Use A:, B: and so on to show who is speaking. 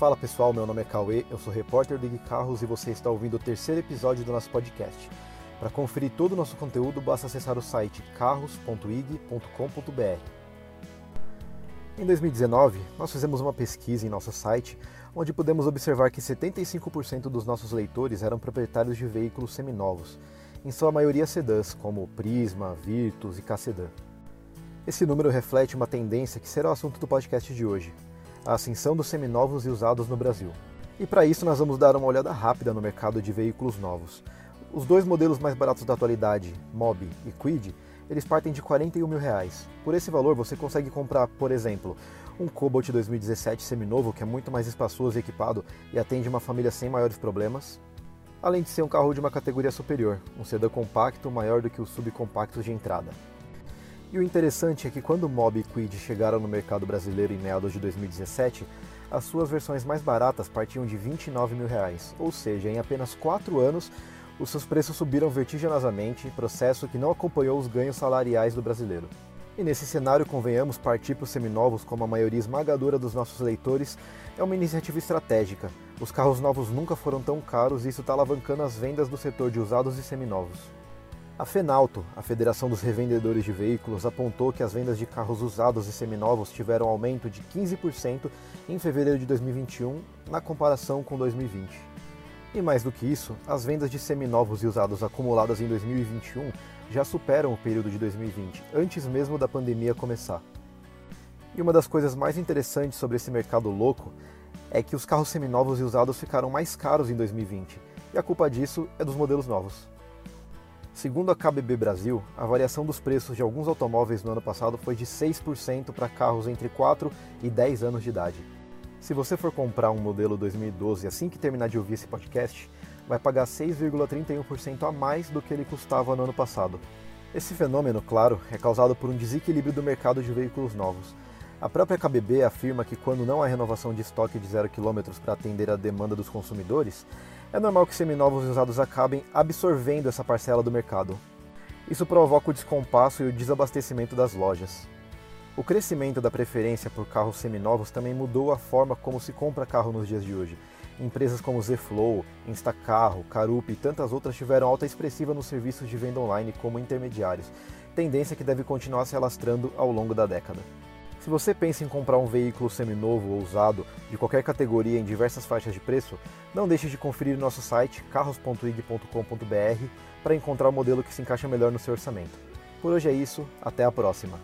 A: Fala pessoal, meu nome é Cauê, eu sou repórter do Ig Carros e você está ouvindo o terceiro episódio do nosso podcast. Para conferir todo o nosso conteúdo, basta acessar o site carros.ig.com.br. Em 2019, nós fizemos uma pesquisa em nosso site onde pudemos observar que 75% dos nossos leitores eram proprietários de veículos seminovos, em sua maioria sedãs, como Prisma, Virtus e K-Sedan. Esse número reflete uma tendência que será o assunto do podcast de hoje, a ascensão dos seminovos e usados no Brasil. E para isso nós vamos dar uma olhada rápida no mercado de veículos novos. Os dois modelos mais baratos da atualidade, Mobi e Quid, eles partem de 41 mil reais. Por esse valor você consegue comprar, por exemplo, um Cobalt 2017 seminovo que é muito mais espaçoso e equipado e atende uma família sem maiores problemas, além de ser um carro de uma categoria superior, um sedã compacto maior do que os subcompactos de entrada. E o interessante é que quando Mob e Quid chegaram no mercado brasileiro em meados de 2017, as suas versões mais baratas partiam de 29 mil reais, ou seja, em apenas 4 anos os seus preços subiram vertiginosamente, processo que não acompanhou os ganhos salariais do brasileiro. E nesse cenário, convenhamos, partir para os seminovos, como a maioria esmagadora dos nossos leitores, é uma iniciativa estratégica. Os carros novos nunca foram tão caros e isso está alavancando as vendas do setor de usados e seminovos. A Fenalto, a Federação dos Revendedores de Veículos, apontou que as vendas de carros usados e seminovos tiveram aumento de 15% em fevereiro de 2021 na comparação com 2020. E mais do que isso, as vendas de seminovos e usados acumuladas em 2021 já superam o período de 2020, antes mesmo da pandemia começar. E uma das coisas mais interessantes sobre esse mercado louco é que os carros seminovos e usados ficaram mais caros em 2020, e a culpa disso é dos modelos novos. Segundo a KBB Brasil, a variação dos preços de alguns automóveis no ano passado foi de 6% para carros entre 4 e 10 anos de idade. Se você for comprar um modelo 2012 assim que terminar de ouvir esse podcast, vai pagar 6,31% a mais do que ele custava no ano passado. Esse fenômeno, claro, é causado por um desequilíbrio do mercado de veículos novos. A própria KBB afirma que quando não há renovação de estoque de zero quilômetros para atender a demanda dos consumidores, é normal que seminovos usados acabem absorvendo essa parcela do mercado. Isso provoca o descompasso e o desabastecimento das lojas. O crescimento da preferência por carros seminovos também mudou a forma como se compra carro nos dias de hoje. Empresas como Zflow, Instacarro, Carup e tantas outras tiveram alta expressiva nos serviços de venda online como intermediários, tendência que deve continuar se alastrando ao longo da década. Se você pensa em comprar um veículo seminovo ou usado de qualquer categoria em diversas faixas de preço, não deixe de conferir nosso site carros.ig.com.br para encontrar o modelo que se encaixa melhor no seu orçamento. Por hoje é isso, até a próxima!